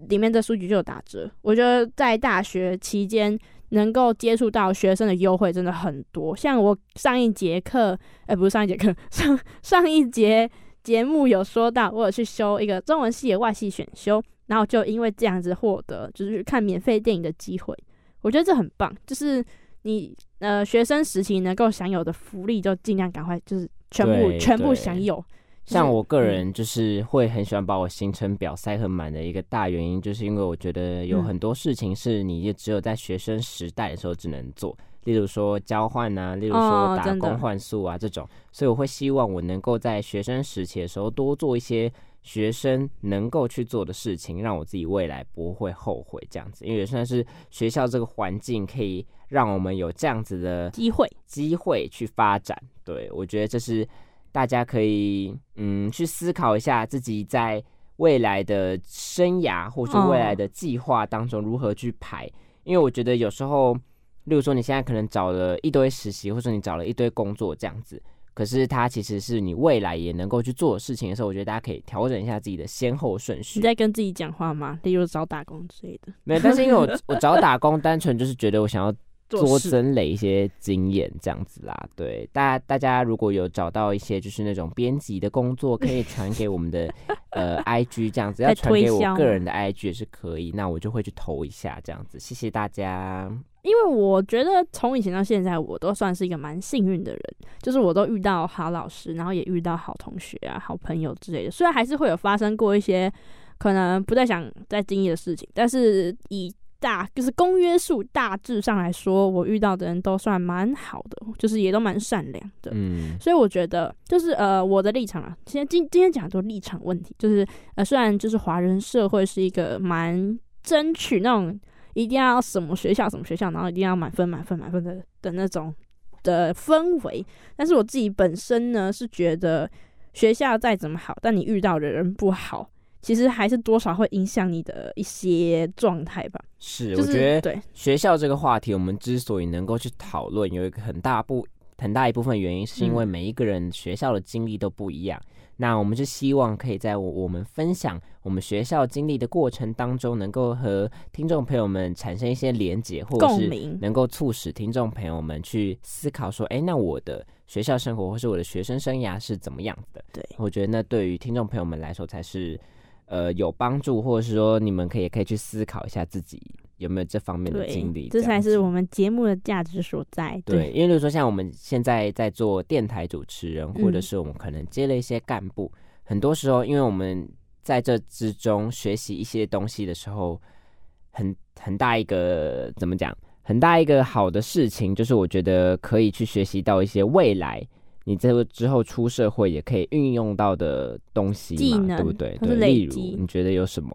里面的书局就有打折。我觉得在大学期间能够接触到学生的优惠真的很多。像我上一节课，哎、不是上一节课，上上一节节目有说到，我有去修一个中文系的外系选修，然后就因为这样子获得就是看免费电影的机会。我觉得这很棒，就是你呃学生时期能够享有的福利，就尽量赶快就是全部全部享有。像我个嗯。人就是会很喜欢把我行程表塞很满的一个大原因，就是因为我觉得有嗯。很多事情是你也只有在学生时代的时候只能做，例如说交换啊，例如说打工换宿啊这种，所以我会希望我能够在学生时期的时候多做一些学生能够去做的事情，让我自己未来不会后悔这样子，因为也算是学校这个环境可以让我们有这样子的机会，机会去发展。对我觉得这是大家可以嗯去思考一下自己在未来的生涯或是未来的计划当中如何去排，因为我觉得有时候，例如说你现在可能找了一堆实习，或者说你找了一堆工作这样子。可是它其实是你未来也能够去做的事情的时候，我觉得大家可以调整一下自己的先后顺序你。在跟自己讲话吗？例如找打工之类的，没有，但是因为我 我找打工，单纯就是觉得我想要多事增累一些经验，这样子啦。对，大家大家如果有找到一些就是那种编辑的工作，可以传给我们的 呃 IG 这样子，要传给我个人的 IG 也是可以，那我就会去投一下这样子。谢谢大家。因为我觉得从以前到现在，我都算是一个蛮幸运的人，就是我都遇到好老师，然后也遇到好同学啊、好朋友之类的。虽然还是会有发生过一些可能不太想再经历的事情，但是以大就是公约数大致上来说，我遇到的人都算蛮好的，就是也都蛮善良的。嗯，所以我觉得，就是呃，我的立场啊，今天今今天讲的立场问题，就是呃，虽然就是华人社会是一个蛮争取那种一定要什么学校什么学校，然后一定要满分满分满分的的那种的氛围，但是我自己本身呢是觉得，学校再怎么好，但你遇到的人不好，其实还是多少会影响你的一些状态吧。是，就是我觉得对，学校这个话题，我们之所以能够去讨论，有一个很大部很大一部分原因，是因为嗯每一个人学校的经历都不一样。那我们就希望可以在我我们分享我们学校经历的过程当中，能够和听众朋友们产生一些连结，或者是共鸣能够促使听众朋友们去思考说，哎，那我的学校生活或是我的学生生涯是怎么样的？对我觉得那对于听众朋友们来说才是呃有帮助，或者是说你们可以可以去思考一下自己有没有这方面的经历，这才是我们节目的价值所在。对，因为比如说像我们现在在做电台主持人，或者嗯是我们可能接了一些干部，很多时候因为我们在这之中学习一些东西的时候，很很大一个怎么讲？很大一个好的事情，就是我觉得可以去学习到一些未来你这个之后出社会也可以运用到的东西嘛，技能对不对？或是对，例如积你觉得有什么？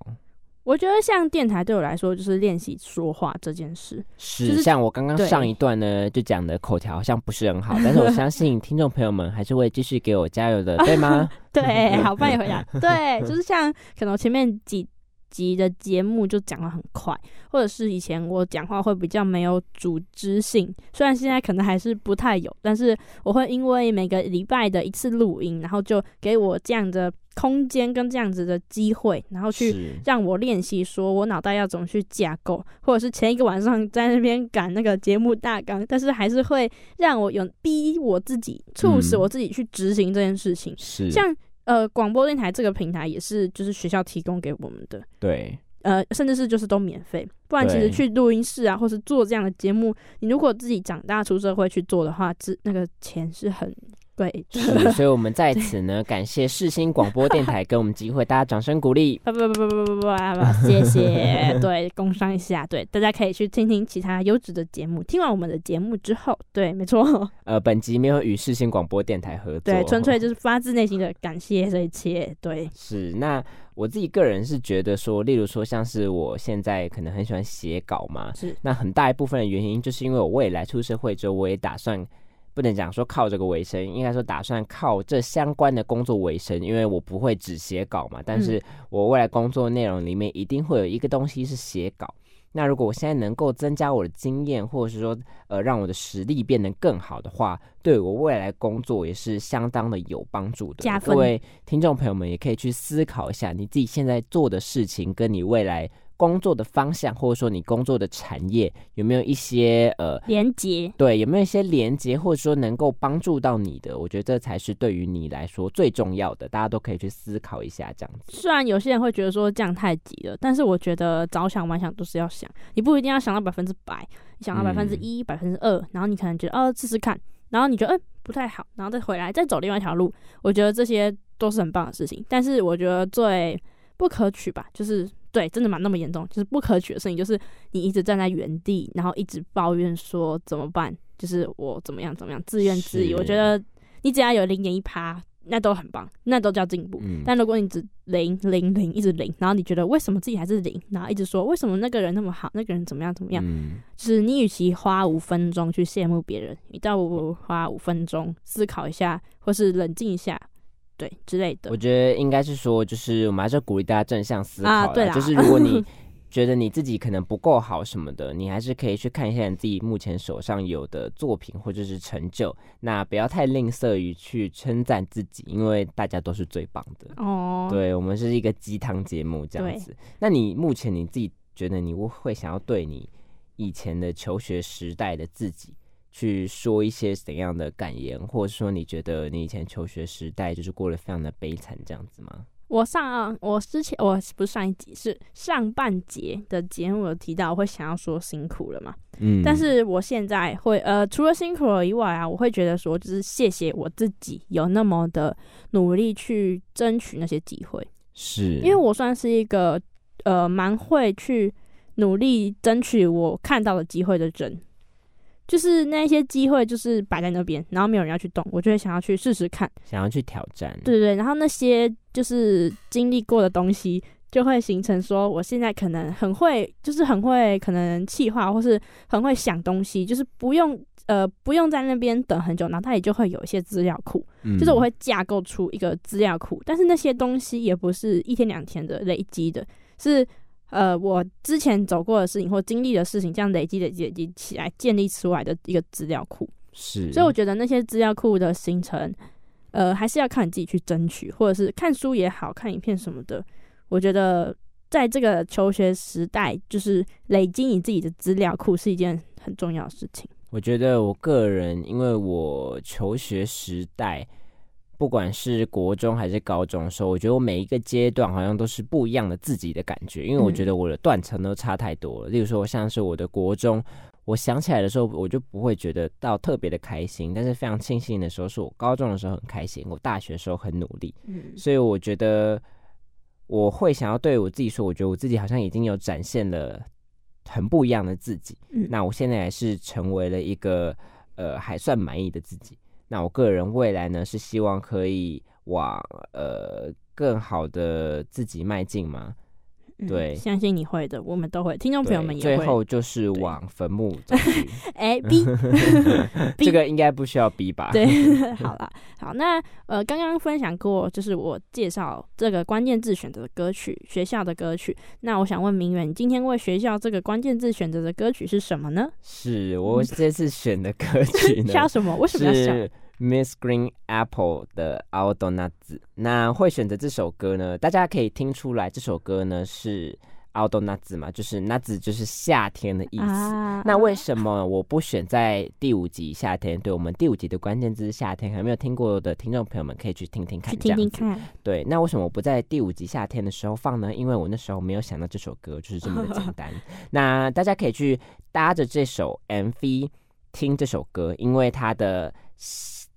我觉得像电台对我来说，就是练习说话这件事。是、就是像我刚刚对上一段呢，就讲的口条好像不是很好，但是我相信听众朋友们还是会继续给我加油的，对吗？对，好，帮你回答。对，就是像可能我前面几集的节目就讲的很快，或者是以前我讲话会比较没有组织性，虽然现在可能还是不太有，但是我会因为每个礼拜的一次录音，然后就给我这样的空间跟这样子的机会，然后去让我练习，说我脑袋要怎么去架构，或者是前一个晚上在那边赶那个节目大纲，但是还是会让我有逼我自己，促使嗯我自己去执行这件事情。是，像呃广播电台这个平台也是就是学校提供给我们的，对呃，甚至是就是都免费。不然其实去录音室啊，或是做这样的节目，你如果自己长大出社会去做的话，这那个钱是很对，所以我们在此呢，感谢世新广播电台给我们机会，大家掌声鼓励，不不不不不不不，谢谢。对，工商一下，对，大家可以去听听其他优质的节目。听完我们的节目之后，对，没错。呃，本集没有与世新广播电台合作，对，纯粹就是发自内心的感谢这一切。对，是那。我自己个人是觉得说，例如说，像是我现在可能很喜欢写稿嘛，是那很大一部分的原因，就是因为我未来出社会之后，我也打算不能讲说靠这个为生，应该说打算靠这相关的工作为生，因为我不会只写稿嘛，但是我未来工作内容里面一定会有一个东西是写稿。那如果我现在能够增加我的经验，或者是说，呃，让我的实力变得更好的话，对我未来工作也是相当的有帮助的。加分各位听众朋友们也可以去思考一下，你自己现在做的事情跟你未来工作的方向，或者说你工作的产业有没有一些呃，连接，对，有没有一些连接，或者说能够帮助到你的？我觉得这才是对于你来说最重要的，大家都可以去思考一下，这样子。虽然有些人会觉得说这样太急了，但是我觉得早想晚想都是要想，你不一定要想到百分之百，你想到百分之一、百分之二，然后你可能觉得哦试试看，然后你觉得嗯、不太好，然后再回来再走另外一条路，我觉得这些都是很棒的事情。但是我觉得最不可取吧，就是对，真的蛮那么严重，就是不可取的事情，就是你一直站在原地，然后一直抱怨说怎么办，就是我怎么样怎么样，自怨自艾。我觉得你只要有零点一趴，那都很棒，那都叫进步。嗯，但如果你只零零零一直零，然后你觉得为什么自己还是零，然后一直说为什么那个人那么好，那个人怎么样怎么样，嗯，就是你与其花五分钟去羡慕别人，你倒不如花五分钟思考一下，或是冷静一下，对之类的我。觉得应该是说，就是我们还是鼓励大家正向思考啦啊对啦就是如果你 觉得你自己可能不够好什么的，你还是可以去看一下你自己目前手上有的作品或者是成就。那不要太吝啬于去称赞自己，因为大家都是最棒的。哦，对我们是一个鸡汤节目这样子。那你目前你自己觉得你会想要对你以前的求学时代的自己去说一些怎样的感言，或者说你觉得你以前求学时代就是过得非常的悲惨这样子吗？我上我之前我不是上一集是上半节的节目有提到，我会想要说辛苦了嘛，嗯但是我现在会呃，除了辛苦了以外啊，我会觉得说，就是谢谢我自己有那么的努力去争取那些机会，是因为我算是一个呃蛮会去努力争取我看到的机会的人。就是那些机会，就是摆在那边，然后没有人要去动，我就会想要去试试看。想要去挑战，对对，然后那些就是经历过的东西，就会形成说，我现在可能很会，就是很会可能气化，或是很会想东西，就是不用呃不用在那边等很久，脑袋里就会有一些资料库，嗯就是我会架构出一个资料库，但是那些东西也不是一天两天的累积的，是呃我之前走过的事情或经历的事情，这样累积累积累积起来建立出来的一个资料库。是，所以我觉得那些资料库的形成，呃，还是要靠你自己去争取，或者是看书也好看影片什么的。我觉得在这个求学时代，就是累积你自己的资料库是一件很重要的事情。我觉得我个人，因为我求学时代，不管是国中还是高中的时候，我觉得我每一个阶段好像都是不一样的自己的感觉，因为我觉得我的断层都差太多了。例如说，像是我的国中，我想起来的时候，我就不会觉得到特别的开心，但是非常庆幸的时候，是我高中的时候很开心，我大学的时候很努力，嗯，所以我觉得我会想要对我自己说，我觉得我自己好像已经有展现了很不一样的自己。嗯那我现在也是成为了一个呃还算满意的自己。那我个人未来呢是希望可以往呃更好的自己迈进嘛。嗯对相信你会的，我们都会，听众朋友们也会。最后就是往坟墓 走去。哎，B，这个应该不需要逼吧？对，好了，好，那呃，刚刚分享过，就是我介绍这个关键字选择的歌曲，学校的歌曲。那我想问明远，你今天为学校这个关键字选择的歌曲是什么呢？是我这次选的歌曲呢，笑什么？为什么要笑？是 Miss Green Apple 的《奥多纳子》。那会选择这首歌呢？大家可以听出来，这首歌呢是奥多纳子嘛，就是纳子就是夏天的意思。啊那为什么我不选在第五集夏天？对我们第五集的关键字是夏天，还没有听过的听众朋友们可以去听听看，去听听这样。看？对，那为什么我不在第五集夏天的时候放呢？因为我那时候没有想到这首歌就是这么的简 单。那大家可以去搭着这首 MV 听这首歌，因为它的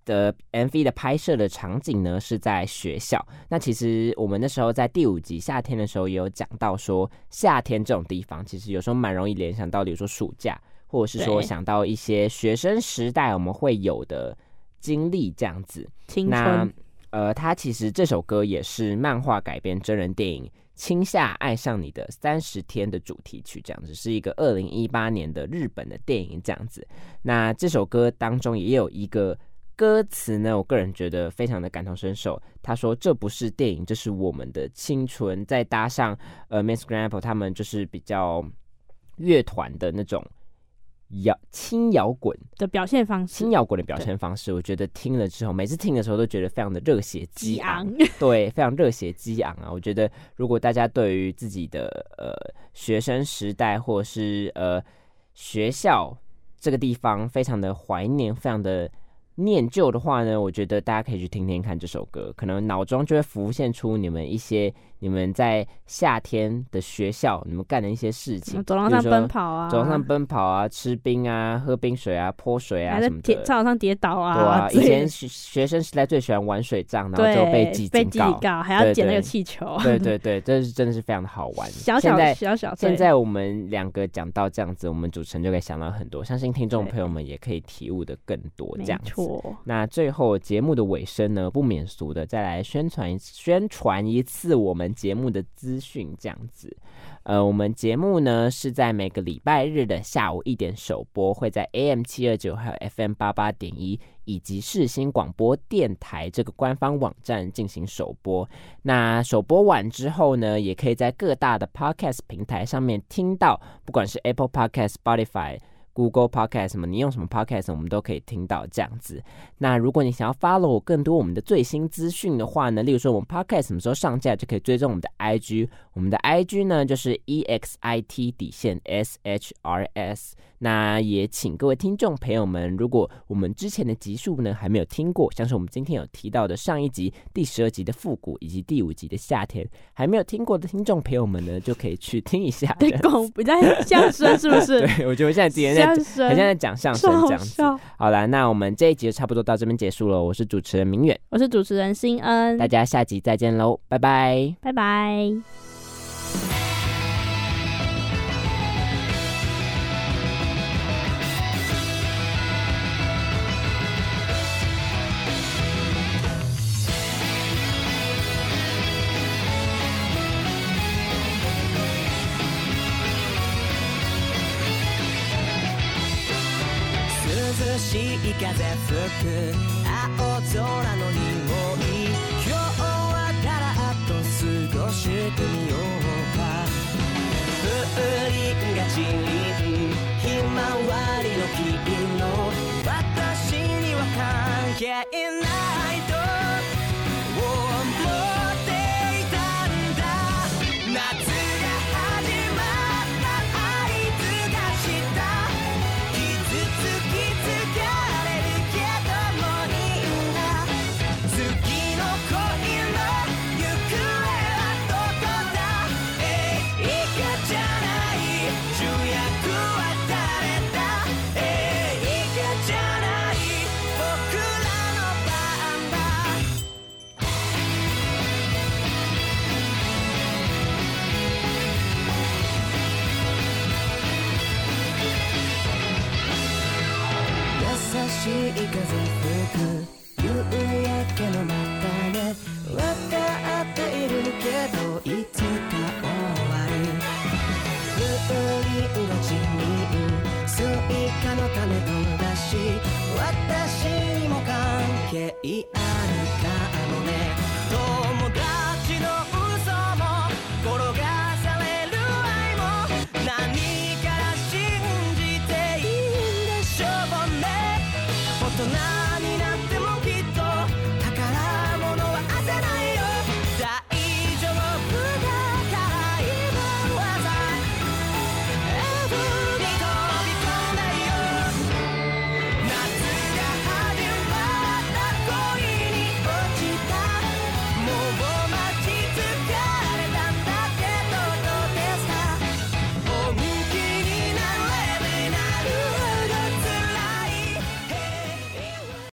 的 MV 的拍摄的场景呢是在学校。那其实我们那时候在第五集夏天的时候也有讲到说，夏天这种地方其实有时候蛮容易联想到，比如说暑假，或者是说想到一些学生时代我们会有的经历这样子。青那春，呃，它其实这首歌也是漫画改编真人电影《青夏爱上你的三十天》的主题曲，这样子是一个二零一八年的日本的电影这样子。那这首歌当中也有一个歌词呢，我个人觉得非常的感同身受。他说：“这不是电影，这是我们的青春。”再搭上呃，Miss Apple 他们就是比较乐团的那种摇轻摇滚的表现方式轻摇滚的表现方式，我觉得听了之后，每次听的时候都觉得非常的热血激激昂昂，，对，非常热血激昂啊！我觉得如果大家对于自己的呃学生时代或者是呃学校这个地方非常的怀念，非常的念旧的话呢，我觉得大家可以去听听看这首歌，可能脑中就会浮现出你们一些你们在夏天的学校你们干的一些事情，走廊上奔跑啊，走廊上奔跑啊，吃冰啊，喝冰水啊，泼水啊什么的。铁操场上跌倒啊，对啊，以前学学生时代最喜欢玩水仗，然后就被记被记警告。还要捡那个气球，对对对，这是真的是非常的好玩。小小小小，对现在我们两个讲到这样子，我们主持人就可以想到很多，相信听众朋友们也可以体悟的更多这样子。错，那最后节目的尾声呢，不免俗的再来宣传一宣传一次我们节目的资讯，这样子。呃，我们节目呢是在每个礼拜日的下午一点首播，会在 AM 七二九还有 FM 八八点一以及世新广播电台这个官方网站进行首播。那首播完之后呢，也可以在各大的 Podcast 平台上面听到，不管是 Apple Podcast、Spotify。Google Podcast 什么，你用什么 Podcast，我们都可以听到这样子。那如果你想要 follow 更多我们的最新资讯的话呢，例如说我们 Podcast 什么时候上架，就可以追踪我们的 IG。我们的 IG 呢就是 EXIT 底线 SHRS。那也请各位听众朋友们，如果我们之前的集数呢还没有听过，像是我们今天有提到的上一集第十二集的复古，以及第五集的夏天，还没有听过的听众朋友们呢，就可以去听一下。对，拱不在相声是不是？对，我觉得我现在今天在很像在讲相声这样子。笑。好了，那我们这一集就差不多到这边结束了。我是主持人明远，我是主持人新恩大，家下集再见喽，拜拜。拜拜。Yeah, and